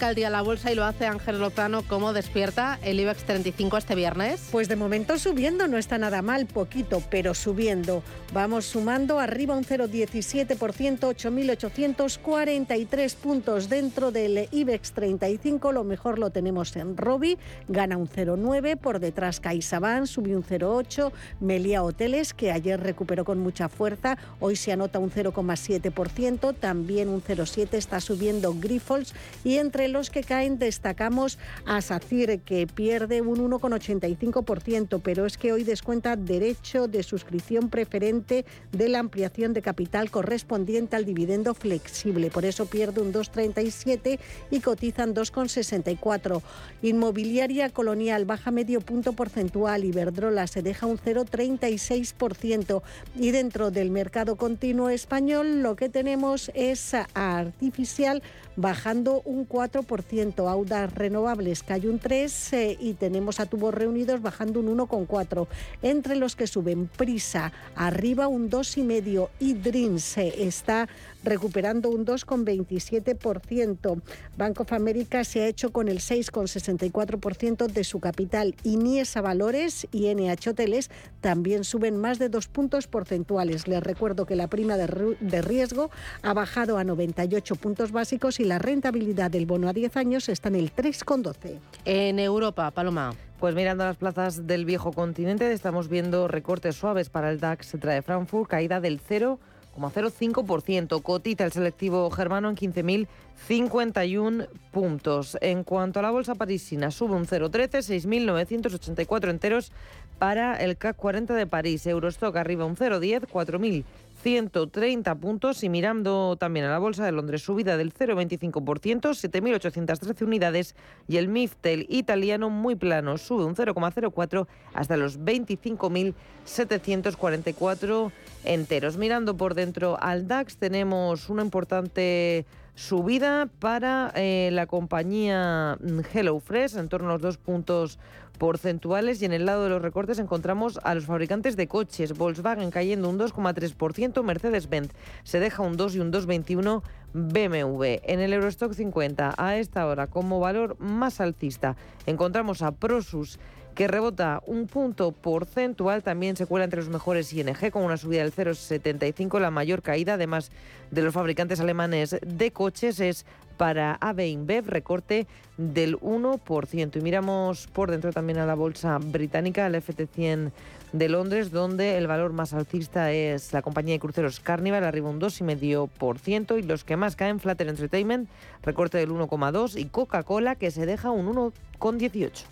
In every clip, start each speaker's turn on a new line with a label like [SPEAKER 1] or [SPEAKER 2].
[SPEAKER 1] Arranca el día la bolsa y lo hace Ángel Lozano. ¿Cómo despierta el IBEX 35 este viernes?
[SPEAKER 2] Pues de momento subiendo, no está nada mal, poquito, pero subiendo. Vamos sumando arriba un 0,17%, 8.843 puntos dentro del IBEX 35. Lo mejor lo tenemos en Robi, gana un 0,9. Por detrás CaixaBank, subió un 0,8. Melia Hoteles, que ayer recuperó con mucha fuerza, hoy se anota un 0,7%. También un 0,7 está subiendo Grifols y entre los que caen destacamos a SACIR, que pierde un 1,85%, pero es que hoy descuenta derecho de suscripción preferente de la ampliación de capital correspondiente al dividendo flexible. Por eso pierde un 2,37 y cotizan 2,64. Inmobiliaria Colonial baja medio punto porcentual. Iberdrola se deja un 0,36%. Y dentro del mercado continuo español lo que tenemos es Artificial bajando un 4%, Audas Renovables cae un 3% eh, y tenemos a Tubos Reunidos bajando un 1,4%. Entre los que suben Prisa, arriba un 2,5% y Dreams eh, está recuperando un 2,27%. Bank of America se ha hecho con el 6,64% de su capital. Iniesa Valores y NH Hoteles también suben más de dos puntos porcentuales. Les recuerdo que la prima de riesgo ha bajado a 98 puntos básicos y la rentabilidad del bono a 10 años está en el 3,12.
[SPEAKER 1] En Europa, Paloma.
[SPEAKER 3] Pues mirando las plazas del viejo continente, estamos viendo recortes suaves para el DAX de Frankfurt, caída del 0 0,05%. Cotita el selectivo germano en 15.051 puntos. En cuanto a la bolsa parisina, sube un 0,13, 6.984 enteros para el CAC 40 de París. Eurostock arriba un 0,10, 4.000 130 puntos y mirando también a la Bolsa de Londres, subida del 0,25%, 7.813 unidades y el MIFTEL italiano muy plano, sube un 0,04 hasta los 25.744 enteros. Mirando por dentro al DAX tenemos una importante subida para eh, la compañía HelloFresh en torno a los dos puntos porcentuales y en el lado de los recortes encontramos a los fabricantes de coches, Volkswagen cayendo un 2,3%, Mercedes-Benz se deja un 2 y un 2,21 BMW. En el Eurostock 50 a esta hora como valor más alcista encontramos a Prosus que rebota un punto porcentual, también se cuela entre los mejores ING con una subida del 0,75, la mayor caída además de los fabricantes alemanes de coches es para AB InBev, recorte del 1%. Y miramos por dentro también a la bolsa británica, el FT100 de Londres, donde el valor más alcista es la compañía de cruceros Carnival, arriba un 2,5%, y los que más caen, Flutter Entertainment, recorte del 1,2%, y Coca-Cola, que se deja un 1,18%.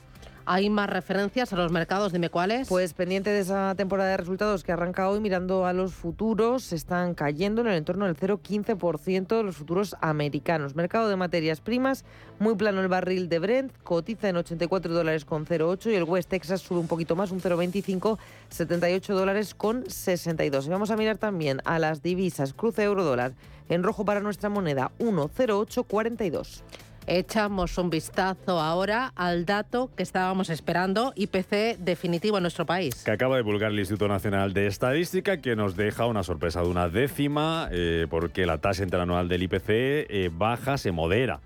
[SPEAKER 1] ¿Hay más referencias a los mercados? Dime cuáles.
[SPEAKER 3] Pues pendiente de esa temporada de resultados que arranca hoy, mirando a los futuros, están cayendo en el entorno del 0,15% los futuros americanos. Mercado de materias primas, muy plano el barril de Brent, cotiza en 84 dólares con 0,8 y el West Texas sube un poquito más, un 0,25, 78 dólares con 62. Y vamos a mirar también a las divisas, cruce euro dólar, en rojo para nuestra moneda, 1,0842.
[SPEAKER 1] Echamos un vistazo ahora al dato que estábamos esperando, IPC definitivo en nuestro país.
[SPEAKER 4] Que acaba de divulgar el Instituto Nacional de Estadística, que nos deja una sorpresa de una décima, eh, porque la tasa interanual del IPC eh, baja, se modera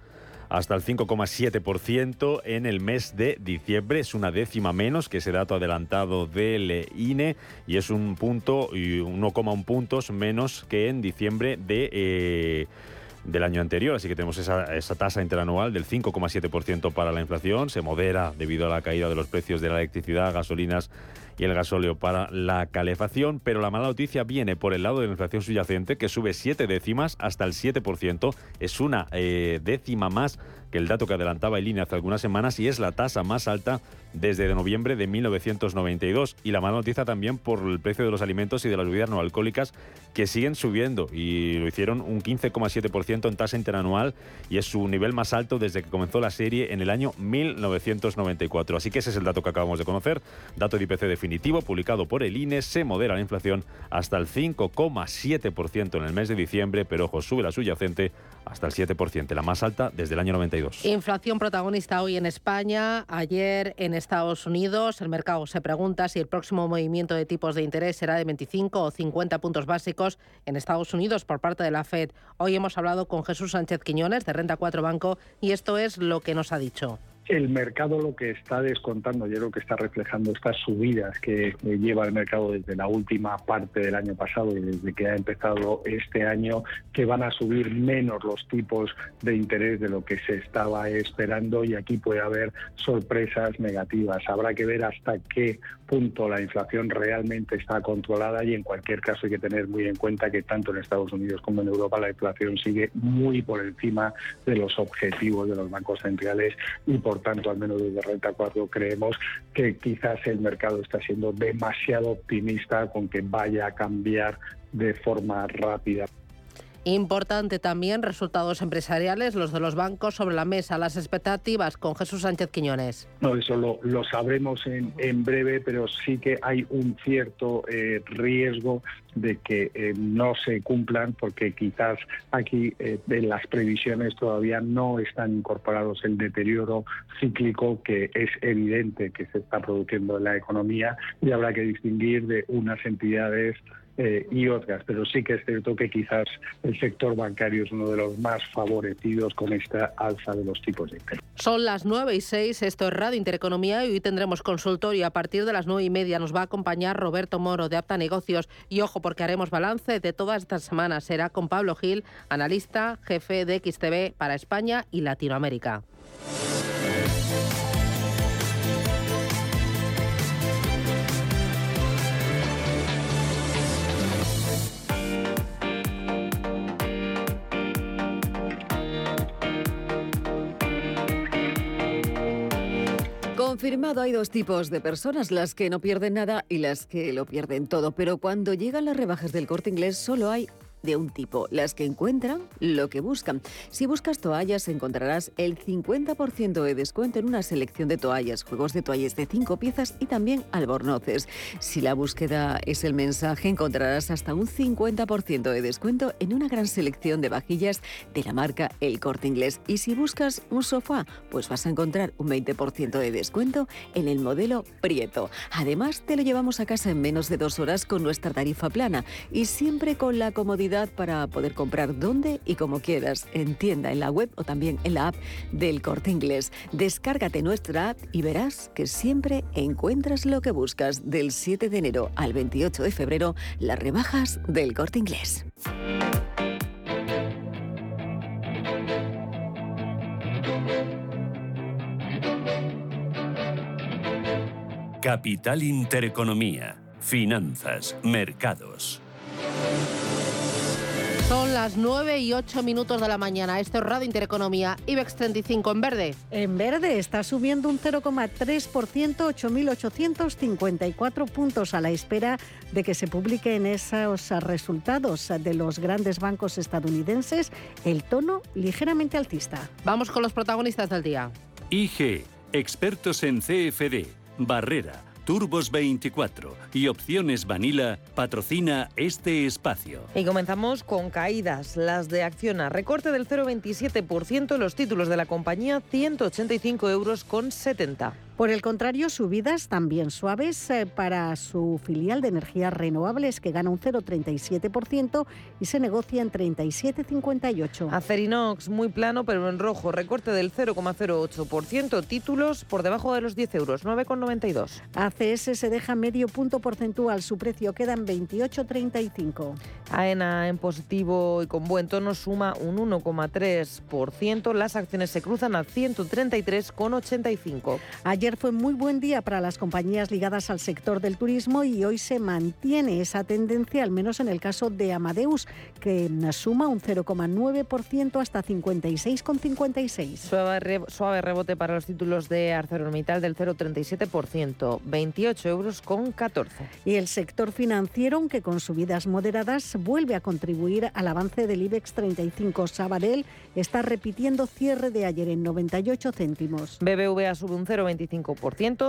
[SPEAKER 4] hasta el 5,7% en el mes de diciembre. Es una décima menos que ese dato adelantado del INE y es un punto y 1,1 puntos menos que en diciembre de... Eh, del año anterior, así que tenemos esa, tasa interanual del 5,7% para la inflación, se modera debido a la caída de los precios de la electricidad, gasolinas y el gasóleo para la calefacción, pero la mala noticia viene por el lado de la inflación subyacente, que sube 7 décimas hasta el 7%, es una eh, décima más que el dato que adelantaba el INE hace algunas semanas y es la tasa más alta desde noviembre de 1992. Y la mala noticia también por el precio de los alimentos y de las bebidas no alcohólicas que siguen subiendo y lo hicieron un 15,7% en tasa interanual y es su nivel más alto desde que comenzó la serie en el año 1994. Así que ese es el dato que acabamos de conocer, dato de IPC definitivo publicado por el INE, se modera la inflación hasta el 5,7% en el mes de diciembre, pero ojo, sube la subyacente hasta el 7%, la más alta desde el año 92.
[SPEAKER 1] Inflación protagonista hoy en España, ayer en Estados Unidos. El mercado se pregunta si el próximo movimiento de tipos de interés será de 25 o 50 puntos básicos en Estados Unidos por parte de la Fed. Hoy hemos hablado con Jesús Sánchez Quiñones de Renta 4 Banco y esto es lo que nos ha dicho
[SPEAKER 5] el mercado lo que está descontando, yo creo que está reflejando estas subidas que lleva el mercado desde la última parte del año pasado y desde que ha empezado este año, que van a subir menos los tipos de interés de lo que se estaba esperando y aquí puede haber sorpresas negativas. Habrá que ver hasta qué punto la inflación realmente está controlada y en cualquier caso hay que tener muy en cuenta que tanto en Estados Unidos como en Europa la inflación sigue muy por encima de los objetivos de los bancos centrales y por tanto, al menos desde Renta 4, creemos que quizás el mercado está siendo demasiado optimista con que vaya a cambiar de forma rápida.
[SPEAKER 1] Importante también resultados empresariales, los de los bancos sobre la mesa, las expectativas con Jesús Sánchez Quiñones.
[SPEAKER 5] No, eso lo, sabremos en, en, breve, pero sí que hay un cierto eh, riesgo de que eh, no se cumplan porque quizás aquí eh, en las previsiones todavía no están incorporados el deterioro cíclico que es evidente que se está produciendo en la economía y habrá que distinguir de unas entidades eh, y otras, pero sí que es cierto que quizás el sector bancario es uno de los más favorecidos con esta alza de los tipos de interés.
[SPEAKER 1] Son las 9 y 6, esto es Radio Intereconomía y hoy tendremos consultorio. A partir de las 9 y media nos va a acompañar Roberto Moro de Apta Negocios y ojo porque haremos balance de todas estas semanas. Será con Pablo Gil, analista, jefe de XTV para España y Latinoamérica.
[SPEAKER 6] Confirmado, hay dos tipos de personas, las que no pierden nada y las que lo pierden todo. Pero cuando llegan las rebajas del corte inglés, solo hay de un tipo, las que encuentran lo que buscan. Si buscas toallas encontrarás el 50% de descuento en una selección de toallas, juegos de toallas de 5 piezas y también albornoces. Si la búsqueda es el mensaje, encontrarás hasta un 50% de descuento en una gran selección de vajillas de la marca El Corte Inglés. Y si buscas un sofá, pues vas a encontrar un 20% de descuento en el modelo Prieto. Además, te lo llevamos a casa en menos de dos horas con nuestra tarifa plana y siempre con la comodidad para poder comprar donde y como quieras, en tienda, en la web o también en la app del Corte Inglés. Descárgate nuestra app y verás que siempre encuentras lo que buscas. Del 7 de enero al 28 de febrero, las rebajas del Corte Inglés.
[SPEAKER 7] Capital Intereconomía, Finanzas, Mercados.
[SPEAKER 1] Son las 9 y 8 minutos de la mañana. Esto es Radio Intereconomía. IBEX 35 en verde.
[SPEAKER 2] En verde está subiendo un 0,3%, 8.854 puntos a la espera de que se publiquen esos resultados de los grandes bancos estadounidenses. El tono ligeramente altista.
[SPEAKER 1] Vamos con los protagonistas del día.
[SPEAKER 7] IG, expertos en CFD, Barrera. Turbos 24 y Opciones Vanilla patrocina este espacio.
[SPEAKER 3] Y comenzamos con caídas. Las de Acciona, recorte del 0,27% los títulos de la compañía, 185 euros con 70.
[SPEAKER 2] Por el contrario, subidas también suaves eh, para su filial de energías renovables que gana un 0,37% y se negocia en 37,58.
[SPEAKER 3] Acerinox muy plano pero en rojo, recorte del 0,08%, títulos por debajo de los 10 euros, 9,92.
[SPEAKER 2] ACS se deja medio punto porcentual, su precio queda en 28,35.
[SPEAKER 3] AENA en positivo y con buen tono suma un 1,3%, las acciones se cruzan a 133,85.
[SPEAKER 2] Ayer Ayer fue muy buen día para las compañías ligadas al sector del turismo y hoy se mantiene esa tendencia, al menos en el caso de Amadeus, que suma un 0,9% hasta 56,56.
[SPEAKER 3] Suave, suave rebote para los títulos de ArcelorMittal del 0,37%, 28 euros con 14.
[SPEAKER 2] Y el sector financiero, aunque con subidas moderadas, vuelve a contribuir al avance del IBEX 35. Sabadell está repitiendo cierre de ayer en 98 céntimos.
[SPEAKER 3] BBVA sube un 0,25%,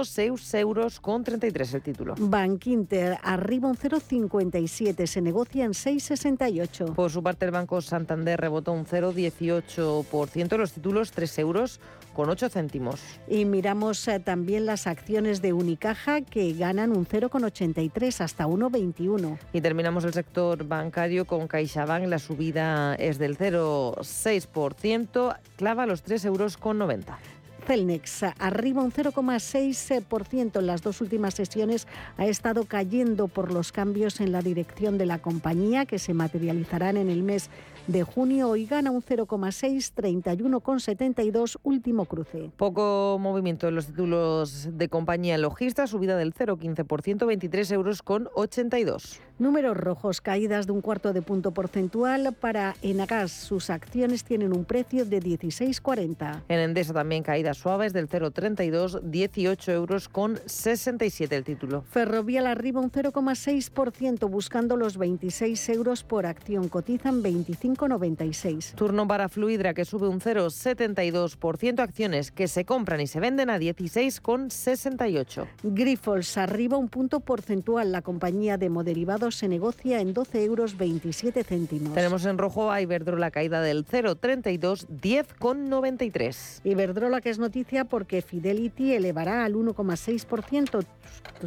[SPEAKER 3] 6 euros con 33 el título.
[SPEAKER 2] Bank Inter arriba un 0,57, se negocia en 6,68.
[SPEAKER 3] Por su parte, el Banco Santander rebotó un 0,18%, los títulos 3 euros con 8 céntimos.
[SPEAKER 2] Y miramos eh, también las acciones de Unicaja que ganan un 0,83 hasta 1,21.
[SPEAKER 3] Y terminamos el sector bancario con CaixaBank, la subida es del 0,6%, clava los 3 euros con 90.
[SPEAKER 2] Celnex arriba un 0,6% en las dos últimas sesiones. Ha estado cayendo por los cambios en la dirección de la compañía que se materializarán en el mes de junio y gana un 0,6, 31,72 último cruce.
[SPEAKER 3] Poco movimiento en los títulos de compañía logista, subida del 0,15%, 23 euros con 82.
[SPEAKER 2] Números rojos, caídas de un cuarto de punto porcentual para Enagas. Sus acciones tienen un precio de 16,40.
[SPEAKER 3] En Endesa también caídas suaves del 0,32, 18 euros con 67 el título.
[SPEAKER 2] Ferrovial arriba un 0,6% buscando los 26 euros por acción. Cotizan 25,96.
[SPEAKER 3] Turno para Fluidra que sube un 0,72%. Acciones que se compran y se venden a 16,68.
[SPEAKER 2] Grifols arriba un punto porcentual. La compañía de moderivados se negocia en 12 euros 27 céntimos.
[SPEAKER 3] Tenemos en rojo a Iberdrola caída del 0,32, 10,93.
[SPEAKER 2] Iberdrola que es noticia porque Fidelity elevará al 1,6%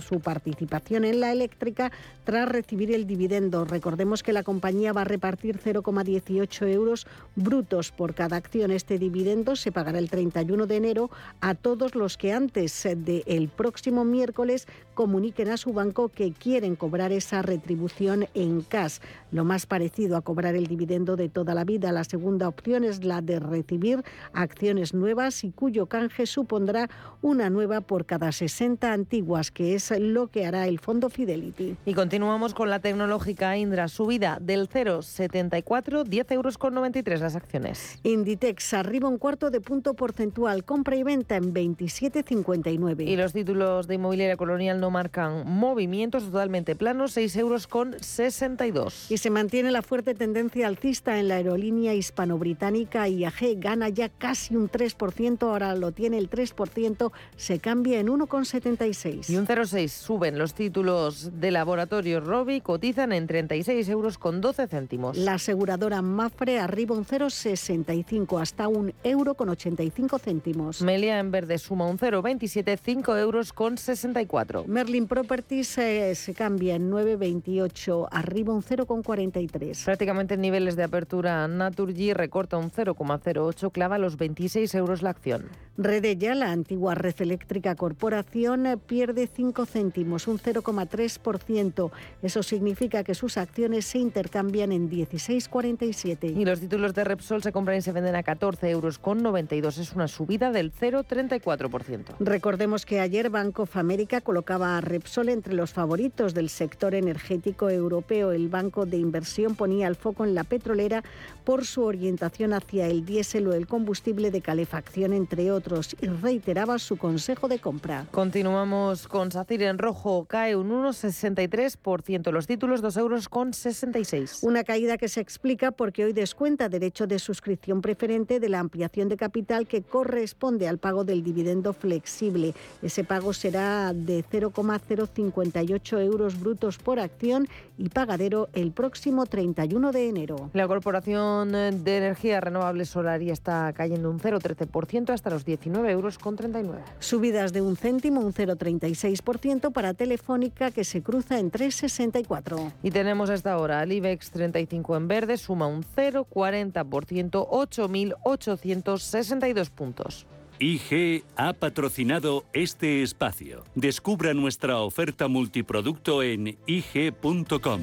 [SPEAKER 2] su participación en la eléctrica tras recibir el dividendo. Recordemos que la compañía va a repartir 0,18 euros brutos por cada acción. Este dividendo se pagará el 31 de enero a todos los que antes del próximo miércoles comuniquen a su banco que quieren cobrar esa retribución en cash. Lo más parecido a cobrar el dividendo de toda la vida. La segunda opción es la de recibir acciones nuevas y cuyo canje supondrá una nueva por cada 60 antiguas, que es lo que hará el fondo Fidelity.
[SPEAKER 3] Y continuamos con la tecnológica Indra, subida del 0,74, 10 euros con 93 las acciones.
[SPEAKER 2] Inditex arriba un cuarto de punto porcentual, compra y venta en 27,59.
[SPEAKER 3] Y los títulos de inmobiliaria colonial no marcan movimientos totalmente planos, 6 euros con 62.
[SPEAKER 2] Y se mantiene la fuerte tendencia alcista en la aerolínea hispano-británica IAG, gana ya casi un 3%, ahora lo tiene el 3%, se cambia en 1,76.
[SPEAKER 3] Y un 0,6 suben los títulos de laboratorio Robi, cotizan en 36 euros con 12 céntimos.
[SPEAKER 2] La aseguradora Mafre arriba un 0,65 hasta un euro con 85 céntimos.
[SPEAKER 3] Melia en verde suma un 0,27, 5 euros con 64.
[SPEAKER 2] Merlin Properties eh, se cambia en 9,28, arriba un 0,43.
[SPEAKER 3] Prácticamente en niveles de apertura Naturgy recorta un 0,08, clava los 26 euros la acción.
[SPEAKER 2] Redella, la antigua Red Eléctrica Corporación, pierde 5 céntimos, un 0,3%. Eso significa que sus acciones se intercambian en 16,47.
[SPEAKER 3] Y los títulos de Repsol se compran y se venden a 14 euros con 92. Es una subida del 0,34%.
[SPEAKER 2] Recordemos que ayer Bank of America colocaba a Repsol entre los favoritos del sector energético europeo. El banco de inversión ponía el foco en la petrolera por su orientación hacia el diésel o el combustible de calefacción, entre otros, y reiteraba su consejo de compra.
[SPEAKER 3] Continuamos con SACIR en rojo, cae un 1,63%, los títulos 2 euros con 66.
[SPEAKER 2] Una caída que se explica porque hoy descuenta derecho de suscripción preferente de la ampliación de capital que corresponde al pago del dividendo flexible. Ese pago será de 0,058 euros brutos por acción y pagadero el próximo 31 de enero.
[SPEAKER 3] La Corporación de Energía Renovable Solar ya está cayendo un 0,13% hasta los 19 euros con 39.
[SPEAKER 2] Subidas de un céntimo, un 0,36% para Telefónica que se cruza en 3,64.
[SPEAKER 3] Y tenemos hasta ahora el IBEX 35 en verde, suma un 0,40%, 8.862 puntos.
[SPEAKER 8] IG ha patrocinado este espacio. Descubra nuestra oferta multiproducto en IG.com.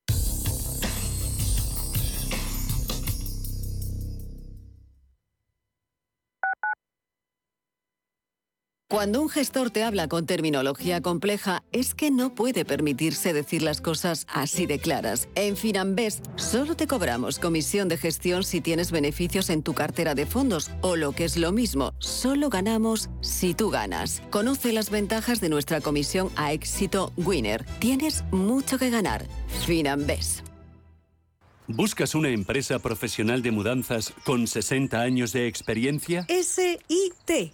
[SPEAKER 6] Cuando un gestor te habla con terminología compleja, es que no puede permitirse decir las cosas así de claras. En Finambest solo te cobramos comisión de gestión si tienes beneficios en tu cartera de fondos o lo que es lo mismo, solo ganamos si tú ganas. Conoce las ventajas de nuestra comisión a éxito Winner. Tienes mucho que ganar. Finambest.
[SPEAKER 8] ¿Buscas una empresa profesional de mudanzas con 60 años de experiencia?
[SPEAKER 9] S-I-T.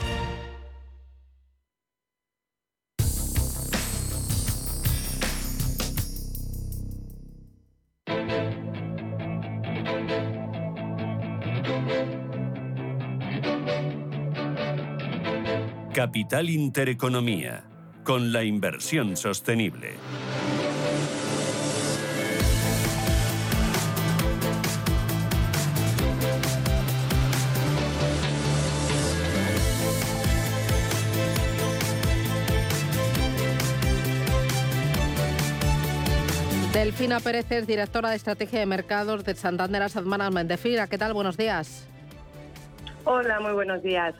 [SPEAKER 8] Capital Intereconomía, con la inversión sostenible.
[SPEAKER 1] Delfina Pérez es directora de Estrategia de Mercados de Santander Asset Management. Delfina, ¿qué tal? Buenos días.
[SPEAKER 10] Hola, muy buenos días.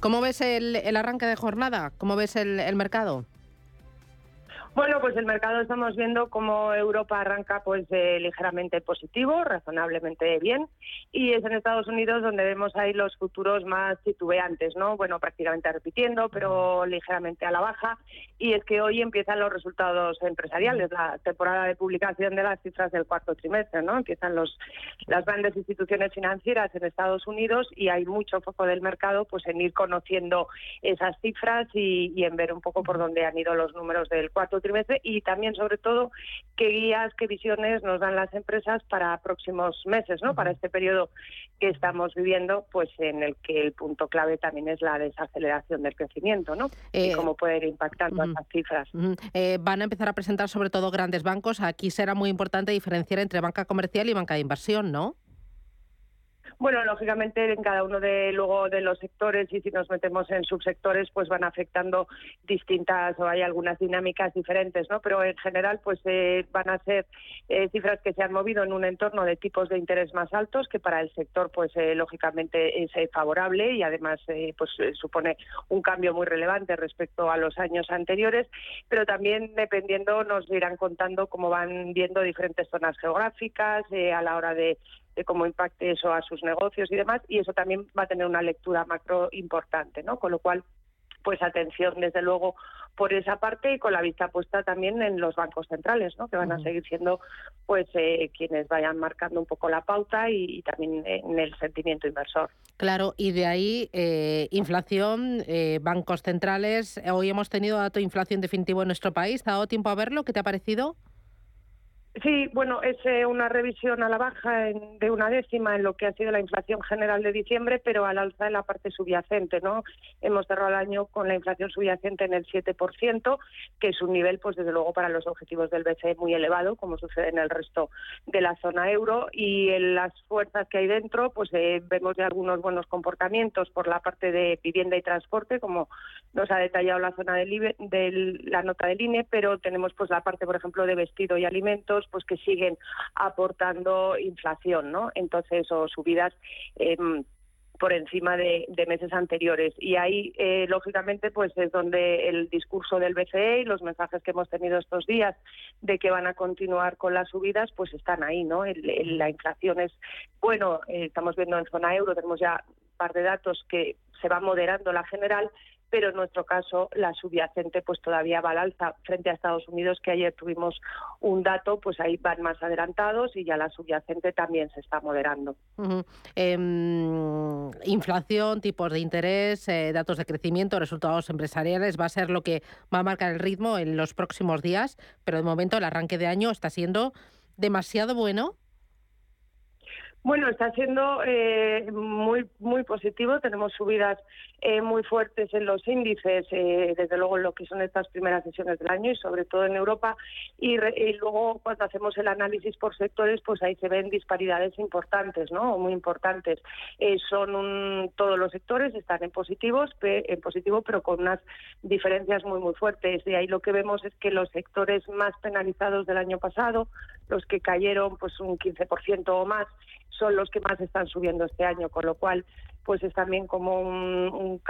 [SPEAKER 1] ¿Cómo ves el, el arranque de jornada? ¿Cómo ves el, el mercado?
[SPEAKER 10] Bueno, pues el mercado estamos viendo como Europa arranca pues eh, ligeramente positivo, razonablemente bien, y es en Estados Unidos donde vemos ahí los futuros más titubeantes, ¿no? Bueno, prácticamente repitiendo, pero ligeramente a la baja, y es que hoy empiezan los resultados empresariales, la temporada de publicación de las cifras del cuarto trimestre, ¿no? Empiezan los las grandes instituciones financieras en Estados Unidos y hay mucho foco del mercado pues en ir conociendo esas cifras y, y en ver un poco por dónde han ido los números del cuarto trimestre y también, sobre todo, qué guías, qué visiones nos dan las empresas para próximos meses, ¿no? Para este periodo que estamos viviendo, pues en el que el punto clave también es la desaceleración del crecimiento, ¿no? y
[SPEAKER 1] Eh,
[SPEAKER 10] cómo puede ir impactando
[SPEAKER 1] ujú.
[SPEAKER 10] esas cifras.
[SPEAKER 1] Ujú. Eh, van a empezar a presentar sobre todo grandes bancos. Aquí será muy importante diferenciar entre banca comercial y banca de inversión, ¿no?
[SPEAKER 10] Bueno, lógicamente en cada uno de luego de los sectores y si nos metemos en subsectores, pues van afectando distintas o hay algunas dinámicas diferentes, ¿no? Pero en general, pues eh, van a ser eh, cifras que se han movido en un entorno de tipos de interés más altos, que para el sector, pues eh, lógicamente es eh, favorable y además, eh, pues supone un cambio muy relevante respecto a los años anteriores. Pero también dependiendo nos irán contando cómo van viendo diferentes zonas geográficas a la hora de de cómo impacte eso a sus negocios y demás, y eso también va a tener una lectura macro importante, ¿no? Con lo cual pues atención desde luego por esa parte y con la vista puesta también en los bancos centrales, ¿no? que van a seguir siendo pues eh, quienes vayan marcando un poco la pauta y, también en el sentimiento inversor.
[SPEAKER 1] Claro, y de ahí eh, inflación, eh, bancos centrales. Hoy hemos tenido dato de inflación definitivo en nuestro país. ¿Ha dado tiempo a verlo? ¿Qué te ha parecido?
[SPEAKER 10] Sí, bueno, es eh, una revisión a la baja de una décima en lo que ha sido la inflación general de diciembre, pero al alza en la parte subyacente, ¿no? Hemos cerrado el año con la inflación subyacente en el 7%, que es un nivel, pues desde luego, para los objetivos del BCE muy elevado, como sucede en el resto de la zona euro, y en las fuerzas que hay dentro, pues eh, vemos ya algunos buenos comportamientos por la parte de vivienda y transporte, como nos ha detallado la zona del, de la nota del INE, pero tenemos pues la parte, por ejemplo, de vestido y alimentos pues que siguen aportando inflación, ¿no? Entonces, o subidas em, por encima de, meses anteriores. Y ahí, eh, lógicamente, pues es donde el discurso del BCE y los mensajes que hemos tenido estos días de que van a continuar con las subidas, pues están ahí, ¿no? la inflación es, bueno, eh, estamos viendo en zona euro, tenemos ya un par de datos que se va moderando la general, pero en nuestro caso la subyacente pues todavía va al alza frente a Estados Unidos que ayer tuvimos un dato pues ahí van más adelantados y ya la subyacente también se está moderando.
[SPEAKER 1] Em, inflación, tipos de interés, eh, datos de crecimiento, resultados empresariales va a ser lo que va a marcar el ritmo en los próximos días, pero de momento el arranque de año está siendo demasiado bueno
[SPEAKER 10] bueno, está siendo eh, muy muy positivo. Tenemos subidas eh, muy fuertes en los índices, eh, desde luego en lo que son estas primeras sesiones del año y sobre todo en Europa. Y, luego cuando hacemos el análisis por sectores, pues ahí se ven disparidades importantes, ¿no? Muy importantes. son todos los sectores están en positivos, en positivo, pero con unas diferencias muy muy fuertes. Y ahí lo que vemos es que los sectores más penalizados del año pasado, los que cayeron pues un 15% o más son los que más están subiendo este año, con lo cual pues es también como un,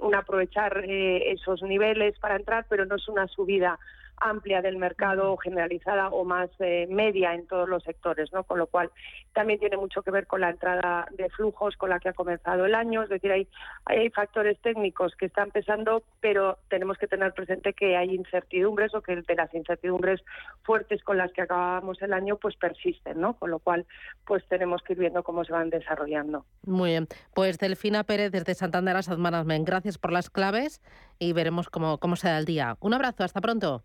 [SPEAKER 10] un, aprovechar eh, esos niveles para entrar, pero no es una subida amplia del mercado generalizada o más eh, media en todos los sectores, ¿no? Con lo cual también tiene mucho que ver con la entrada de flujos con la que ha comenzado el año, es decir, hay, hay factores técnicos que están pesando, pero tenemos que tener presente que hay incertidumbres o que de las incertidumbres fuertes con las que acabamos el año pues persisten, ¿no? Con lo cual pues tenemos que ir viendo cómo se van desarrollando.
[SPEAKER 1] Muy bien, pues Delfina Pérez desde Santander a Men, gracias por las claves y veremos cómo, cómo se da el día. Un abrazo, hasta pronto.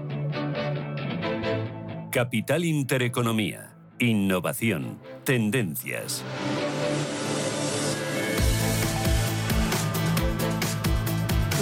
[SPEAKER 8] Capital Intereconomía. Innovación.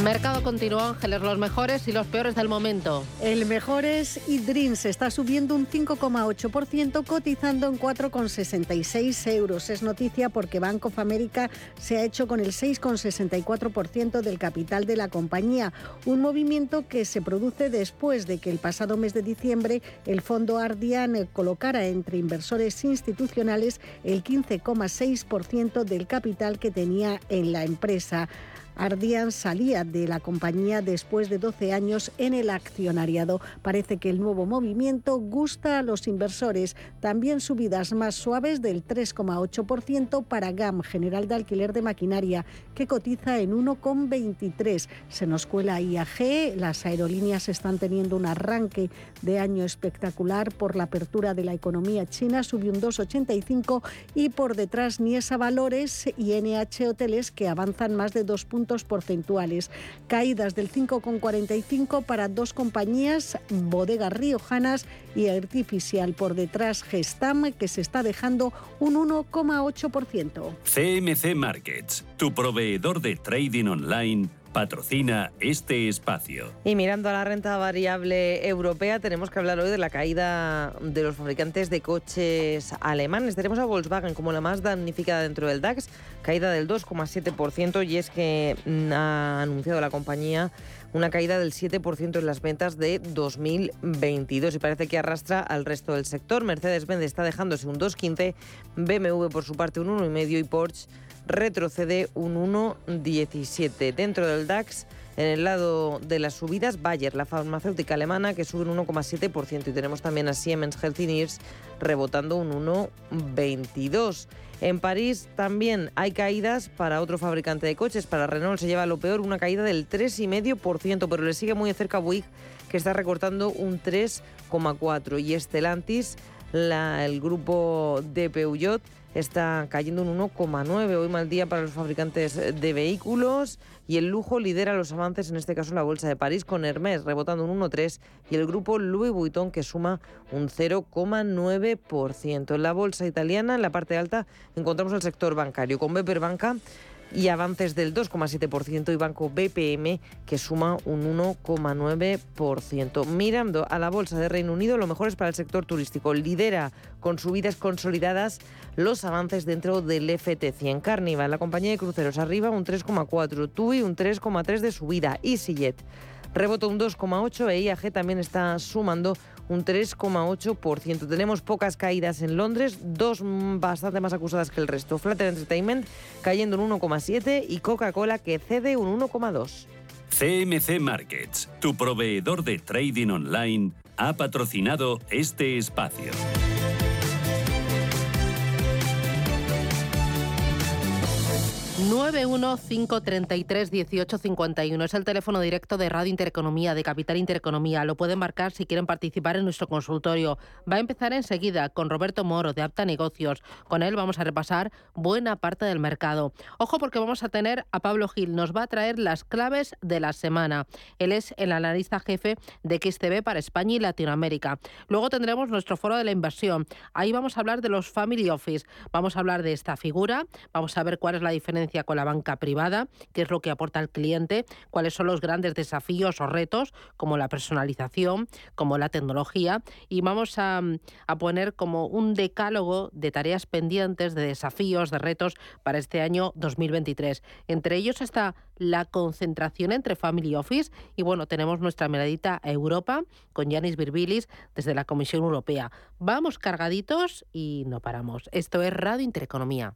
[SPEAKER 1] Mercado continuo, Ángeles, los mejores y los peores del momento.
[SPEAKER 2] El mejor es eDreams, está subiendo un 5,8%, cotizando en 4,66 euros. Es noticia porque Bank of America se ha hecho con el 6,64% del capital de la compañía, un movimiento que se produce después de que el pasado mes de diciembre el fondo Ardian colocara entre inversores institucionales el 15,6% del capital que tenía en la empresa. Ardian salía de la compañía después de 12 años en el accionariado. Parece que el nuevo movimiento gusta a los inversores. También subidas más suaves del 3,8% para GAM, General de Alquiler de Maquinaria, que cotiza en 1,23. Se nos cuela IAG. Las aerolíneas están teniendo un arranque de año espectacular por la apertura de la economía china. Subió un 2,85 y por detrás Niesa Valores y NH Hoteles que avanzan más de dos puntos porcentuales. Caídas del 5,45 para dos compañías, bodegas riojanas y Artificial. Por detrás Gestam, que se está dejando un 1,8%.
[SPEAKER 8] CMC Markets, tu proveedor de trading online patrocina este espacio.
[SPEAKER 3] Y mirando a la renta variable europea, tenemos que hablar hoy de la caída de los fabricantes de coches alemanes. Tenemos a Volkswagen como la más damnificada dentro del DAX, caída del 2,7% y es que mm, ha anunciado la compañía una caída del 7% en las ventas de 2022 y parece que arrastra al resto del sector. Mercedes-Benz está dejándose un 2,15, BMW por su parte un 1,5 y Porsche retrocede un 1,17. Dentro del DAX, en el lado de las subidas, Bayer, la farmacéutica alemana, que sube un 1,7%. Y tenemos también a Siemens Healthineers rebotando un 1,22%. En París también hay caídas para otro fabricante de coches. Para Renault se lleva lo peor, una caída del 3,5%, pero le sigue muy de cerca Bouygues, que está recortando un 3,4%. Y Estelantis, el grupo de Peugeot, está cayendo un 1,9. Hoy mal día para los fabricantes de vehículos y el lujo lidera los avances, en este caso la Bolsa de París, con Hermès rebotando un 1,3 y el grupo Louis Vuitton que suma un 0,9%. En la Bolsa italiana, en la parte alta, encontramos el sector bancario con Beper Banca y avances del 2,7% y Banco BPM que suma un 1,9%. Mirando a la bolsa de Reino Unido, lo mejor es para el sector turístico. Lidera con subidas consolidadas los avances dentro del FT100. Carnival, la compañía de cruceros arriba un 3,4, TUI un 3,3 de subida, EasyJet rebota un 2,8 e IAG también está sumando un 3,8%. Tenemos pocas caídas en Londres, dos bastante más acusadas que el resto. Flutter Entertainment cayendo un 1,7 y Coca-Cola que cede un 1,2.
[SPEAKER 8] CMC Markets, tu proveedor de trading online, ha patrocinado este espacio.
[SPEAKER 1] 915331851 es el teléfono directo de Radio Intereconomía, de Capital Intereconomía. Lo pueden marcar si quieren participar en nuestro consultorio. Va a empezar enseguida con Roberto Moro de Apta Negocios. Con él vamos a repasar buena parte del mercado. Ojo porque vamos a tener a Pablo Gil. Nos va a traer las claves de la semana. Él es el analista jefe de XTV para España y Latinoamérica. Luego tendremos nuestro foro de la inversión. Ahí vamos a hablar de los Family Office. Vamos a hablar de esta figura. Vamos a ver cuál es la diferencia con la banca privada, qué es lo que aporta el cliente, cuáles son los grandes desafíos o retos, como la personalización, como la tecnología, y vamos a, a poner como un decálogo de tareas pendientes, de desafíos, de retos para este año 2023. Entre ellos está la concentración entre Family Office y bueno, tenemos nuestra miradita a Europa con Yanis Virbilis desde la Comisión Europea. Vamos cargaditos y no paramos. Esto es Radio Intereconomía.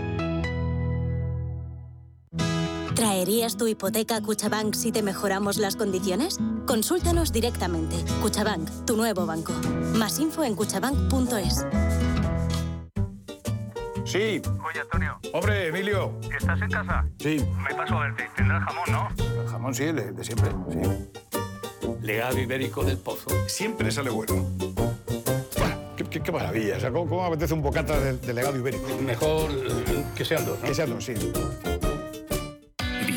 [SPEAKER 11] ¿Traerías tu hipoteca a Cuchabank si te mejoramos las condiciones? Consúltanos directamente. Cuchabank, tu nuevo banco. Más info en cuchabank.es.
[SPEAKER 12] Sí.
[SPEAKER 13] Oye, Antonio.
[SPEAKER 12] Hombre, Emilio.
[SPEAKER 13] ¿Estás en casa?
[SPEAKER 12] Sí.
[SPEAKER 13] Me paso a verte. Tendrás jamón, ¿no?
[SPEAKER 12] El jamón sí, de, de siempre, sí.
[SPEAKER 14] legado ibérico del pozo.
[SPEAKER 12] Siempre sale bueno. Qué, qué, maravilla. O sea, ¿cómo, ¿cómo, apetece un bocata de, de legado ibérico?
[SPEAKER 14] Mejor que sean dos, ¿no?
[SPEAKER 12] Que sean dos, sí.